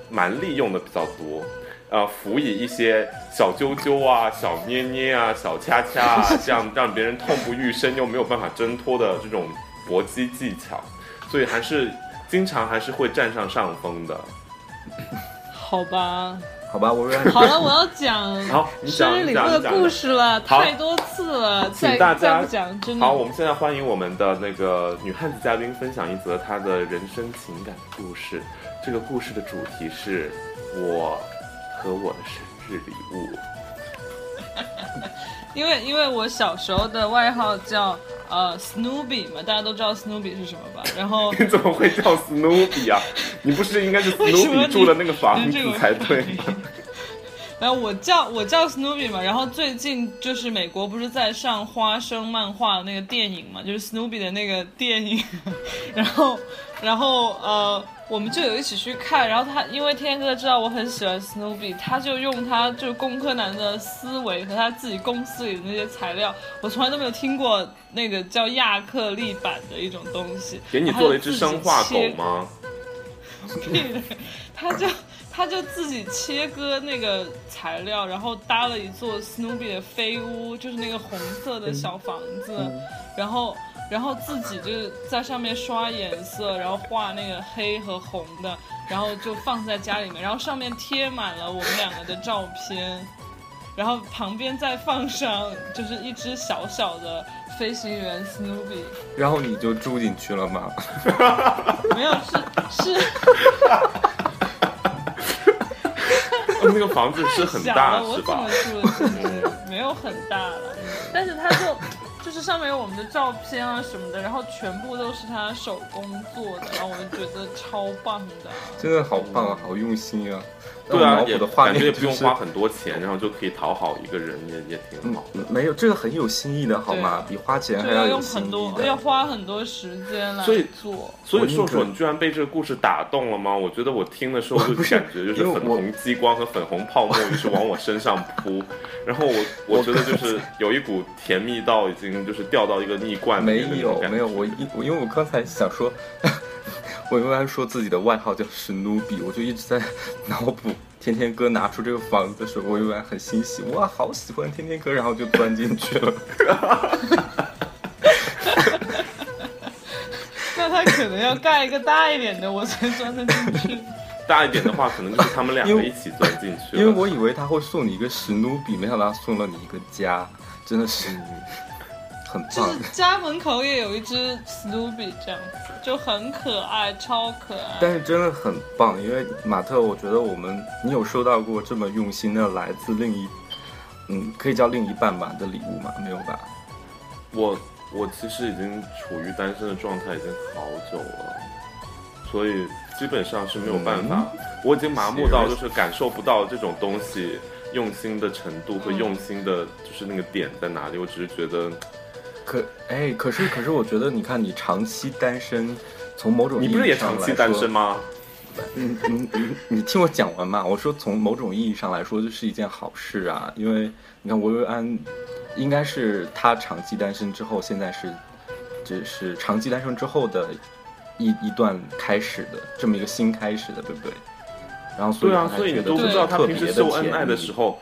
蛮利用的比较多。呃，辅以一些小揪揪啊、小捏捏啊、小掐掐啊，这样让别人痛不欲生又没有办法挣脱的这种搏击技巧，所以还是经常还是会占上上风的。好吧，好吧，维维安好了，我要讲 好你生日礼物的故事了，太多次了，请再大家再不讲真的。好，我们现在欢迎我们的那个女汉子嘉宾分享一则她的人生情感的故事。这个故事的主题是我和我的生日礼物。因为因为我小时候的外号叫呃 Snoopy 嘛，大家都知道 Snoopy 是什么吧？然后 你怎么会叫 Snoopy 啊？你不是应该是 Snoopy 住的那个房子才对吗？然后我叫我叫 Snoopy 嘛，然后最近就是美国不是在上花生漫画的那个电影嘛，就是 Snoopy 的那个电影，然后然后呃，我们就有一起去看，然后他因为天哥知道我很喜欢 Snoopy，他就用他就是工科男的思维和他自己公司里的那些材料，我从来都没有听过那个叫亚克力板的一种东西，给你做了一只生化狗吗？对的，他就他就自己切割那个材料，然后搭了一座 Snoopy 的飞屋，就是那个红色的小房子，然后然后自己就是在上面刷颜色，然后画那个黑和红的，然后就放在家里面，然后上面贴满了我们两个的照片。然后旁边再放上就是一只小小的飞行员 Snoopy，然后你就住进去了吗？没有是是那个房子是很大了，我是吧怎么？住的？没有很大了，但是它就就是上面有我们的照片啊什么的，然后全部都是他手工做的，然后我就觉得超棒的。真的好棒啊，好用心啊！对啊，感觉也不用花很多钱，然后就可以讨好一个人，也也挺好。嗯没有这个很有新意的好吗？比花钱还要有用很新意多，要。花很多时间来所以做。所以硕硕，你居然被这个故事打动了吗？我觉得我听的时候就 是感觉就是粉红激光和粉红泡沫于是往我身上扑，然后我我觉得就是有一股甜蜜到已经就是掉到一个蜜 罐里没面的感觉。有没有，我一我因为我刚才想说，我原来说自己的外号叫史努比，我就一直在 脑补天天哥拿出这个房子的时候，我一般很欣喜，哇，好喜欢天天哥，然后就钻进去了。那他可能要盖一个大一点的，我才钻得进去。大一点的话，可能就是他们两个一起钻进去了。因为我以为他会送你一个史努比，没想到他送了你一个家，真的是很就是。家门口也有一只 Snoopy 这样子，就很可爱，超可爱。但是真的很棒，因为马特，我觉得我们你有收到过这么用心的来自另一，嗯，可以叫另一半吧的礼物吗？没有吧？我我其实已经处于单身的状态已经好久了，所以基本上是没有办法，我已经麻木到就是感受不到这种东西用心的程度和用心的，就是那个点在哪里。我只是觉得，可哎，可是可是，我觉得你看，你长期单身，从某种你不是也意义上长期来说单身？吗？嗯嗯嗯，你听我讲完嘛。我说从某种意义上来说，这是一件好事啊，因为你看薇薇安，应该是她长期单身之后，现在是只是长期单身之后的一一段开始的这么一个新开始的，对不对？然后所以对啊，所以你都不知道他个特别的平时秀恩爱的时候，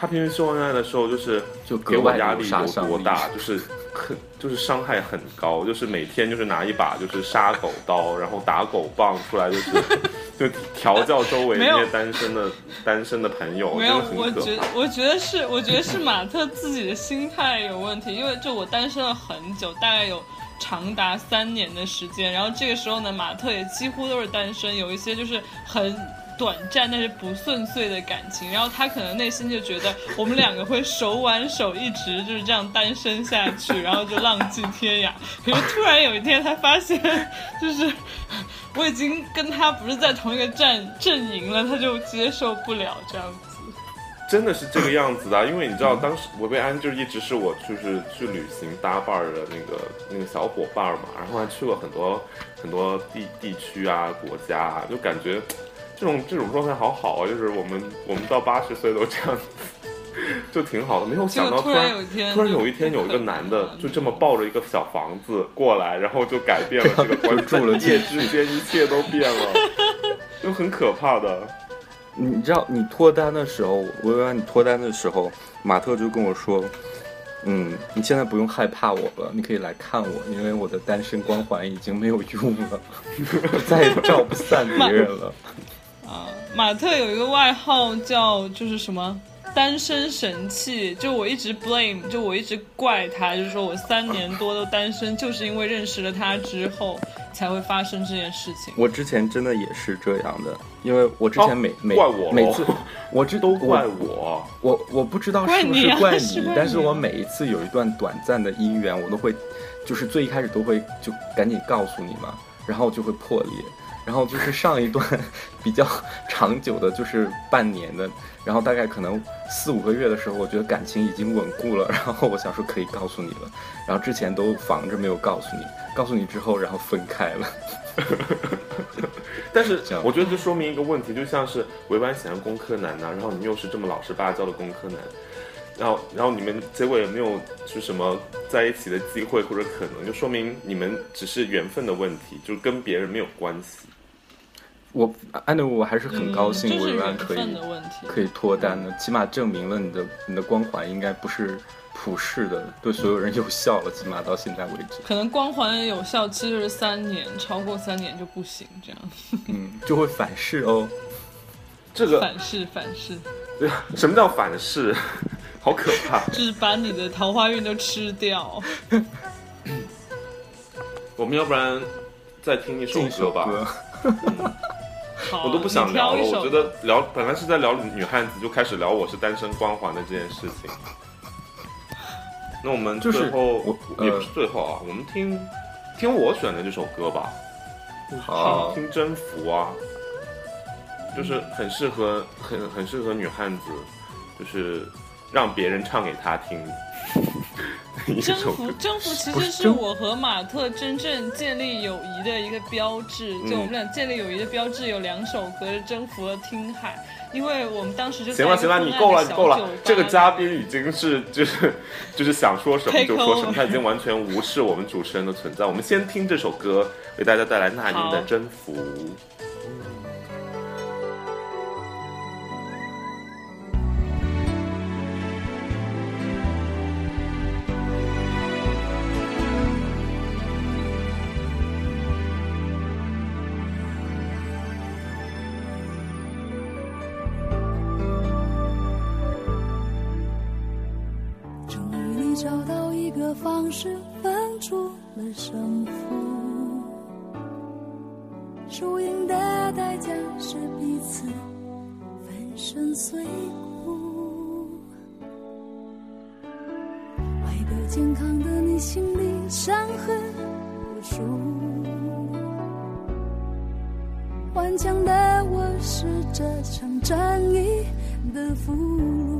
他平时秀恩爱的时候就是就给我压力有多大，就是很就是伤害很高，就是每天就是拿一把就是杀狗刀，然后打狗棒出来，就是就调教周围那些单身的单身的朋友，没有真的，很可怕。我觉我觉得是，我觉得是马特自己的心态有问题，因为就我单身了很久，大概有长达三年的时间，然后这个时候呢，马特也几乎都是单身，有一些就是很。短暂但是不顺遂的感情，然后他可能内心就觉得我们两个会手挽手一直就是这样单身下去，然后就浪迹天涯。可是突然有一天，他发现就是我已经跟他不是在同一个战阵营了，他就接受不了这样子。真的是这个样子的，因为你知道，当时维维安就一直是我就是去旅行搭伴儿的那个那个小伙伴嘛，然后还去过很多很多地地区啊、国家啊，就感觉这种这种状态好好啊，就是我们我们到八十岁都这样，就挺好的。没有想到突然然有一天，突然有一天有一个男的就这么抱着一个小房子过来，然后就改变了这个关系，就住了一夜之间一切都变了，就很可怕的。你知道，你脱单的时候，薇薇安，你脱单的时候，马特就跟我说，嗯，你现在不用害怕我了，你可以来看我，因为我的单身光环已经没有用了，我再也照不散别人了。啊，马特有一个外号叫就是什么单身神器，就我一直 blame，就我一直怪他，就是说我三年多都单身，就是因为认识了他之后才会发生这件事情。我之前真的也是这样的，因为我之前每、每怪我？每次，我这都怪我？我，我我不知道是不怪你啊是怪你，但是我每一次有一段短暂的姻缘，我都会，就是最一开始都会就赶紧告诉你嘛，然后就会破裂，然后就是上一段比较长久的，就是半年的，然后大概可能四五个月的时候，我觉得感情已经稳固了，然后我想说可以告诉你了，然后之前都防着没有告诉你，告诉你之后，然后分开了。但是我觉得这说明一个问题，就像是维湾喜欢工科男呐、然后你又是这么老实巴交的工科男，然后然后你们结果也没有是什么在一起的机会或者可能，就说明你们只是缘分的问题，就跟别人没有关系。我安德，我还是很高兴嗯、就是维缘安可以分的问题。可以脱单的，起码证明了你的你的光环应该不是普世的，对所有人有效了，起码到现在为止，可能光环有效期是三年，超过三年就不行，这样 嗯，就会反噬哦。这个反噬反噬。什么叫反噬？好可怕。就是把你的桃花运都吃掉。我们要不然再听一首歌吧？我都不想聊了，我觉得聊本来是在聊女汉子，就开始聊我是单身光环的这件事情。那我们就是最后、也不是最后啊，我们听听我选的这首歌吧，好，听《征服》啊，就是很适合很很适合女汉子，就是让别人唱给她听。一 征。服征服其实是我和马特真正建立友谊的一个标志。就我们俩建立友谊的标志有两首歌，征服和听海。因为我们当时就行了行了，你够了，你够了。这个嘉宾已经是就是就是想说什么就说什么，他已经完全无视我们主持人的存在。我们先听这首歌，为大家带来那英的《征服》。个方式分出了胜负，输赢的代价是彼此粉身碎骨。爱的健康的你心里伤痕无数，顽强的我是这场战役的俘虏。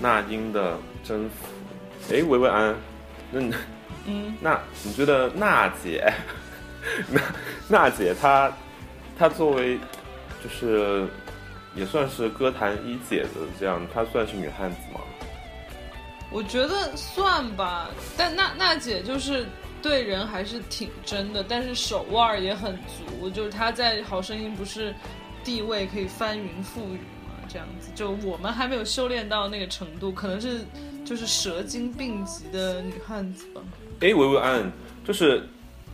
那英的征服。哎，维维安，那你嗯，那你觉得娜姐，娜娜姐她她作为就是也算是歌坛一姐的这样，她算是女汉子吗？我觉得算吧，但娜娜姐就是对人还是挺真的，但是手腕也很足，就是她在《好声音》不是地位可以翻云覆雨嘛，这样子，就我们还没有修炼到那个程度，可能是就是蛇精病急的女汉子吧。哎，维维安，就是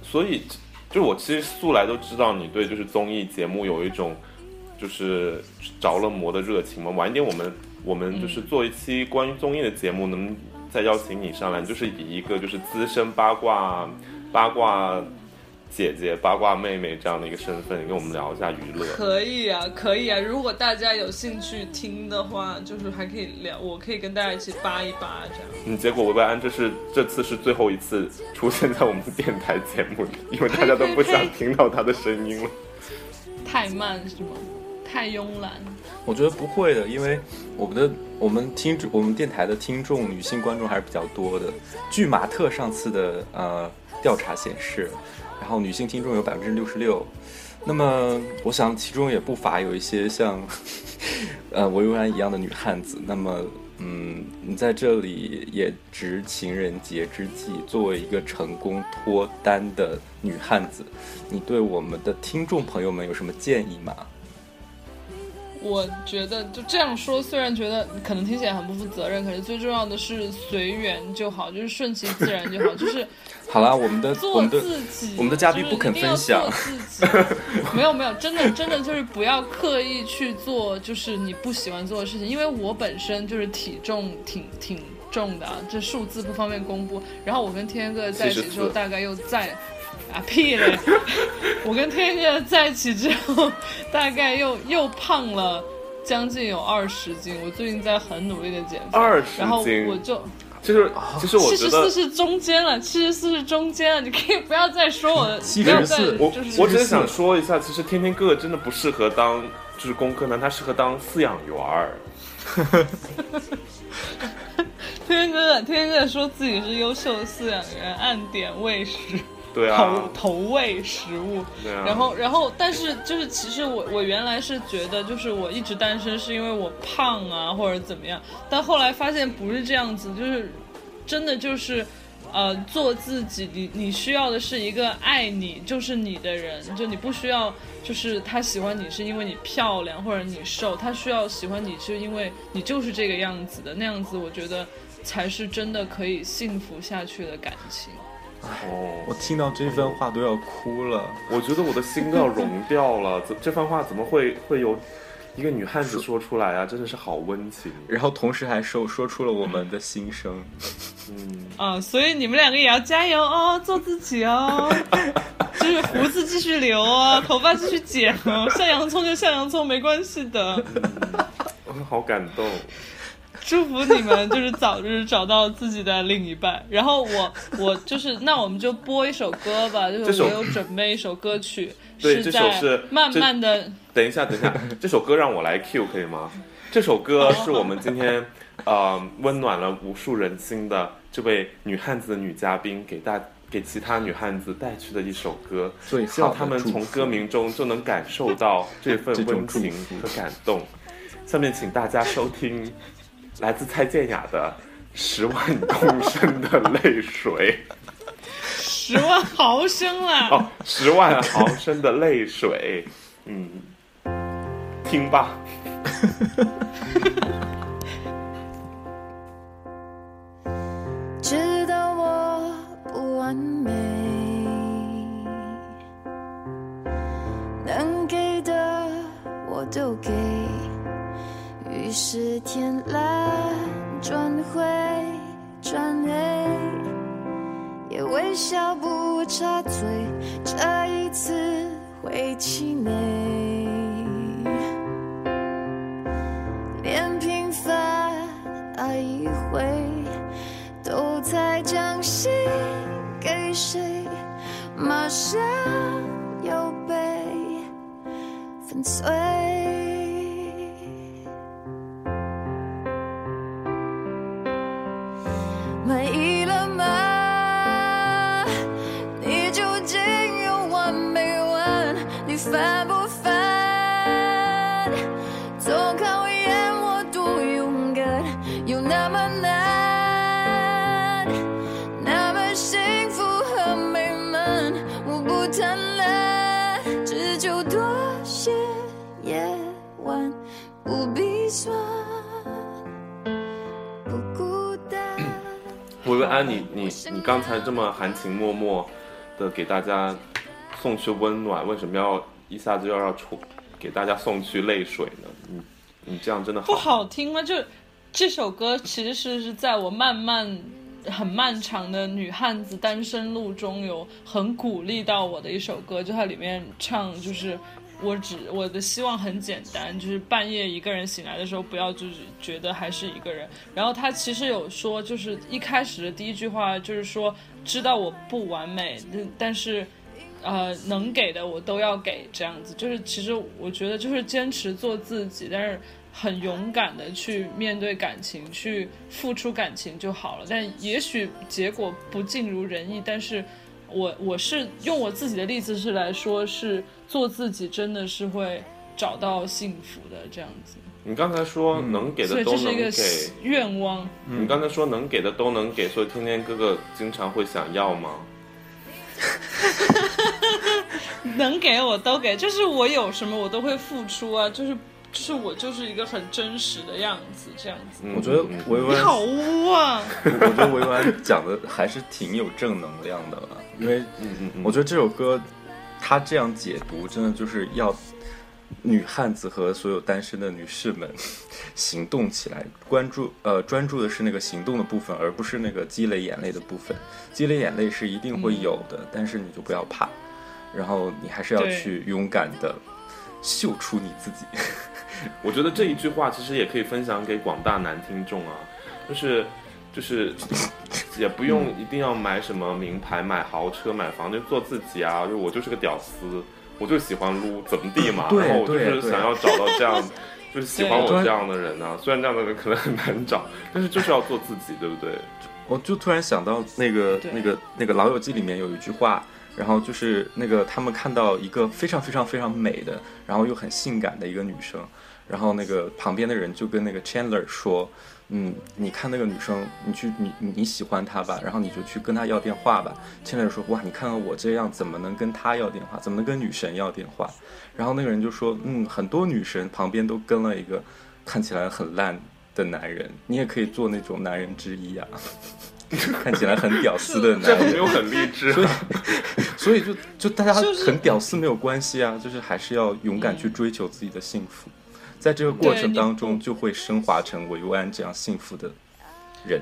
所以就是我其实素来都知道你对就是综艺节目有一种就是着了魔的热情嘛。晚一点我们我们就是做一期关于综艺的节目，能再邀请你上来，就是以一个就是资深八卦八卦姐姐、八卦妹妹这样的一个身份，跟我们聊一下娱乐。可以啊，可以啊，如果大家有兴趣听的话，就是还可以聊，我可以跟大家一起扒一扒这样。嗯，结果维维安这是这次是最后一次出现在我们电台节目里，因为大家都不想听到他的声音了。太慢是吗？太慵懒。我觉得不会的，因为我们的我们听众我们电台的听众女性观众还是比较多的。据马特上次的呃调查显示，然后女性听众有百分之六十六。那么我想其中也不乏有一些像呃维维安一样的女汉子。那么嗯，你在这里也值情人节之际，作为一个成功脱单的女汉子，你对我们的听众朋友们有什么建议吗？我觉得就这样说，虽然觉得可能听起来很不负责任，可是最重要的是随缘就好，就是顺其自然就好，就是 好啦，我们的我做们的自己。我们的嘉宾就是不肯分享做自己 没有没有，真的真的就是不要刻意去做，就是你不喜欢做的事情。因为我本身就是体重挺挺重的啊，这数字不方便公布。然后我跟天哥在一起之后，74大概又在啊屁嘞！我跟天哥在一起之后，大概又又胖了将近有二十斤。我最近在很努力的减肥，二十然后十斤我，就其实其实我七觉得十四是中间了，七十四是中间了，你可以不要再说我的，74不要再我就是我只是想说一下，其实天天哥哥真的不适合当就是工科男，他适合当饲养员儿。天天哥哥，天天哥哥说自己是优秀的饲养员，按点喂食。对啊投投喂食物。对啊，然后，然后，但是就是，其实我我原来是觉得，就是我一直单身是因为我胖啊，或者怎么样，但后来发现不是这样子，就是真的就是，呃，做自己，你你需要的是一个爱你就是你的人，就你不需要就是他喜欢你是因为你漂亮或者你瘦，他需要喜欢你是因为你就是这个样子的，那样子我觉得才是真的可以幸福下去的感情。我哦，听到这番话都要哭了。我觉得我的心都要融掉了。怎这番话怎么会会有一个女汉子说出来啊？真的是好温情。然后同时还说说出了我们的心声。嗯，啊，所以你们两个也要加油哦，做自己哦，就是胡子继续留哦，头发继续剪哦，像洋葱就像洋葱，没关系的。我好感动。祝福你们，就是早日找到自己的另一半。然后我 我就是，那我们就播一首歌吧，就是我有准备一首歌曲，对这首在是慢慢的等一下，等一下，这首歌让我来 Q 可以吗？这首歌是我们今天呃温暖了无数人心的这位女汉子的女嘉宾给大给其他女汉子带去的一首歌，最希望好的她们从歌名中就能感受到这份温情和感动。下面请大家收听来自蔡健雅的《十万公升的泪水》十万毫升了。哦，十万毫升的泪水，嗯，听吧。知道我不完美，能给的我都给，于是天蓝转灰转黑，也微笑不插嘴，这一次会气馁。连平凡爱一回，都在将心给谁，马上又被粉碎。满意了吗？你究竟有完没完？你烦不烦？总考验我多勇敢，有那么难，那么幸福和美满。我不贪婪，只求多些夜晚，不必酸，维维安，你你你刚才这么含情脉脉的给大家送去温暖，为什么要一下子又要出给大家送去泪水呢？你你这样真的不好，听吗？就这首歌其实是是在我漫漫很漫长的女汉子单身路中有很鼓励到我的一首歌，就它里面唱就是。我只我的希望很简单，就是半夜一个人醒来的时候，不要就是觉得还是一个人。然后他其实有说，就是一开始的第一句话就是说，知道我不完美，但但是呃，能给的我都要给，这样子就是其实我觉得就是坚持做自己，但是很勇敢的去面对感情，去付出感情就好了。但也许结果不尽如人意，但是我我是用我自己的例子是来说，是做自己真的是会找到幸福的这样子，你刚才说能给的都是一个给，愿望。你刚才说能给的都能给，所以天天哥哥经常会想要吗？能给我都给，就是我有什么我都会付出啊，就是就是我就是一个很真实的样子，这样子。嗯我觉得嗯维维，你好污啊！我觉得维维讲的还是挺有正能量的了，因为嗯嗯嗯，我觉得这首歌，它这样解读，真的就是要女汉子和所有单身的女士们行动起来，关注呃专注的是那个行动的部分，而不是那个积累眼泪的部分。积累眼泪是一定会有的，但是你就不要怕，然后你还是要去勇敢的秀出你自己。我觉得这一句话其实也可以分享给广大男听众啊，就是就是也不用一定要买什么名牌、买豪车、买房，就做自己啊。就我就是个屌丝，我就喜欢撸，怎么地嘛。然后我就是想要找到这样，就是喜欢我这样的人啊。虽然这样的人可能很难找，但是就是要做自己，对不对？我就突然想到那个那个那个《老友记》里面有一句话，然后就是那个他们看到一个非常非常非常美的，然后又很性感的一个女生，然后那个旁边的人就跟那个 Chandler 说，嗯，你看那个女生，你去你你你喜欢她吧，然后你就去跟她要电话吧。Chandler 说，哇，你看看我这样，怎么能跟她要电话？怎么能跟女神要电话？然后那个人就说，嗯，很多女神旁边都跟了一个看起来很烂的男人，你也可以做那种男人之一啊。看起来很屌丝的男人，没有很励志、所以啊。所以就就大家很屌丝没有关系啊，就是还是要勇敢去追求自己的幸福，在这个过程当中就会升华成我尤安这样幸福的人。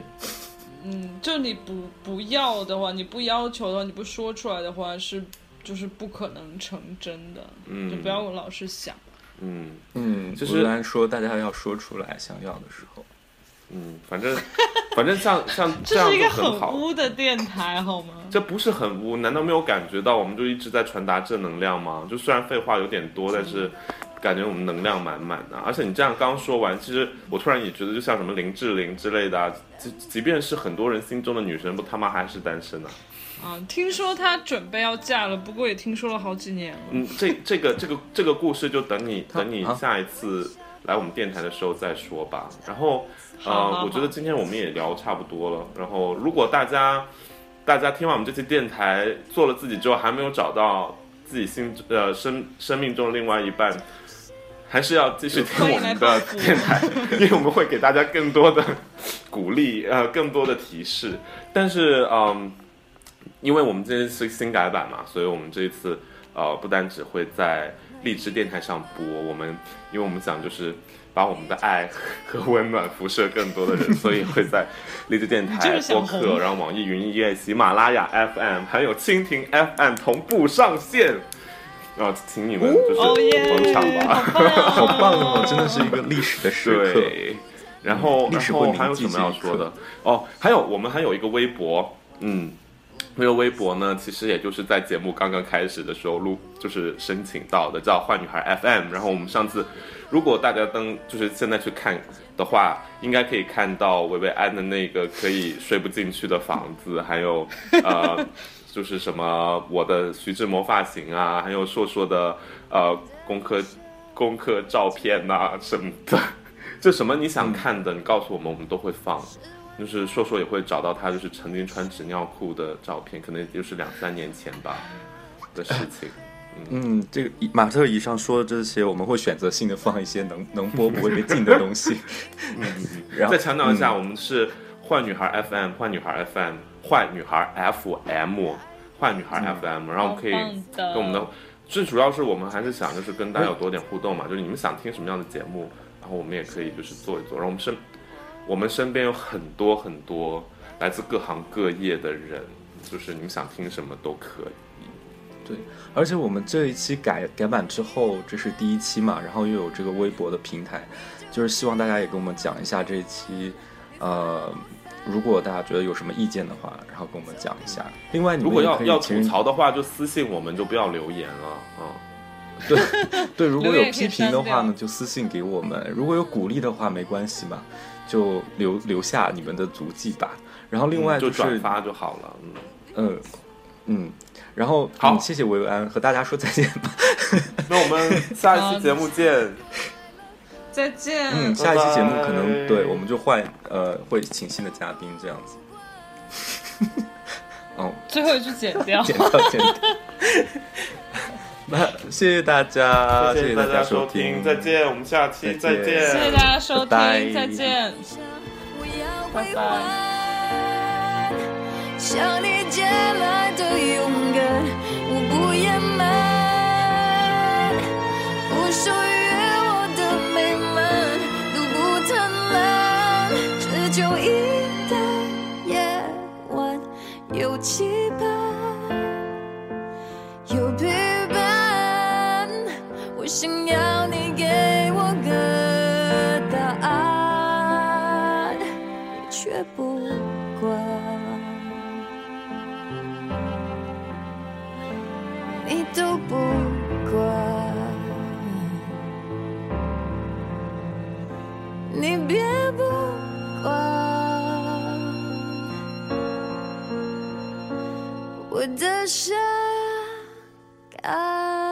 嗯，就你不不要的话，你不要求的话，你不说出来的话，是就是不可能成真的。嗯就不要老是想。嗯嗯，就是韦安说大家要说出来想要的时候，嗯，反正反正像像 这样就是一个很。污的电台，好吗？这不是很污？难道没有感觉到我们就一直在传达正能量吗？就虽然废话有点多，但是感觉我们能量满满的。而且你这样刚说完，其实我突然也觉得，就像什么林志玲之类的、啊，即即便是很多人心中的女神，不他妈还是单身啊？啊，听说她准备要嫁了，不过也听说了好几年了。嗯，这这个这个这个故事就等你等你啊下一次来我们电台的时候再说吧。然后呃，好好我觉得今天我们也聊差不多了。然后如果大家大家听完我们这期电台做了自己之后，还没有找到自己心呃生生命中的另外一半。还是要继续听我们的电台，因为我们会给大家更多的鼓励，呃，更多的提示。但是，嗯，因为我们这是新改版嘛，所以我们这一次呃不单只会在荔枝电台上播，我们因为我们想就是把我们的爱和温暖辐射更多的人，所以会在荔枝电台播客，然后网易云音乐、喜马拉雅 FM 还有蜻蜓 FM 同步上线。然后请你们就是捧场吧。好棒哦！真的是一个历史的时刻。对，然后然后还有什么要说的？哦，还有我们还有一个微博，嗯，那个微博呢，其实也就是在节目刚刚开始的时候录，就是申请到的，叫坏女孩 FM。然后我们上次，如果大家登就是现在去看的话，应该可以看到维维安的那个可以睡不进去的房子，还有呃。就是什么我的徐志摩发型啊，还有硕硕的呃功课功课照片呐、什么的，就什么你想看的，你告诉我们，我们都会放。就是硕硕也会找到他就是曾经穿纸尿裤的照片，可能也就是两三年前吧的事情。嗯，这个以马特以上说的这些，我们会选择性的放一些能能播 不会被禁的东西。然后再强调一下，我们是坏女孩 FM，坏女孩 FM，坏女孩 FM，坏女孩 FM，、然后我们可以跟我们的，最主要是我们还是想就是跟大家有多点互动嘛，就是你们想听什么样的节目，然后我们也可以就是做一做，然后我们身我们身边有很多很多来自各行各业的人，就是你们想听什么都可以。对，而且我们这一期改改版之后，这是第一期嘛，然后又有这个微博的平台，就是希望大家也跟我们讲一下这一期，呃，如果大家觉得有什么意见的话，然后跟我们讲一下。另外，你如果要要吐槽的话，就私信我们，就不要留言了啊。对对，如果有批评的话呢，就私信给我们；如果有鼓励的话，没关系嘛，就留留下你们的足迹吧。然后另外嗯就是转发就好了。嗯，嗯嗯，然后好嗯，谢谢维维安，和大家说再见吧。那我们下一期节目见。再见。嗯，下一期节目可拜能对我们就换呃，会请新的嘉宾这样子。哦，最后一句剪掉。剪 掉剪掉。那谢谢大家，谢谢大家家收听，再。见，我们下期再再见见。谢谢大家收听，拜拜再见。我要拜拜还，向你借来的勇敢，我不掩埋，不属于期盼，有陪伴，我想要你给我个答案，你却不管，你都不管，你别不管，我的伤感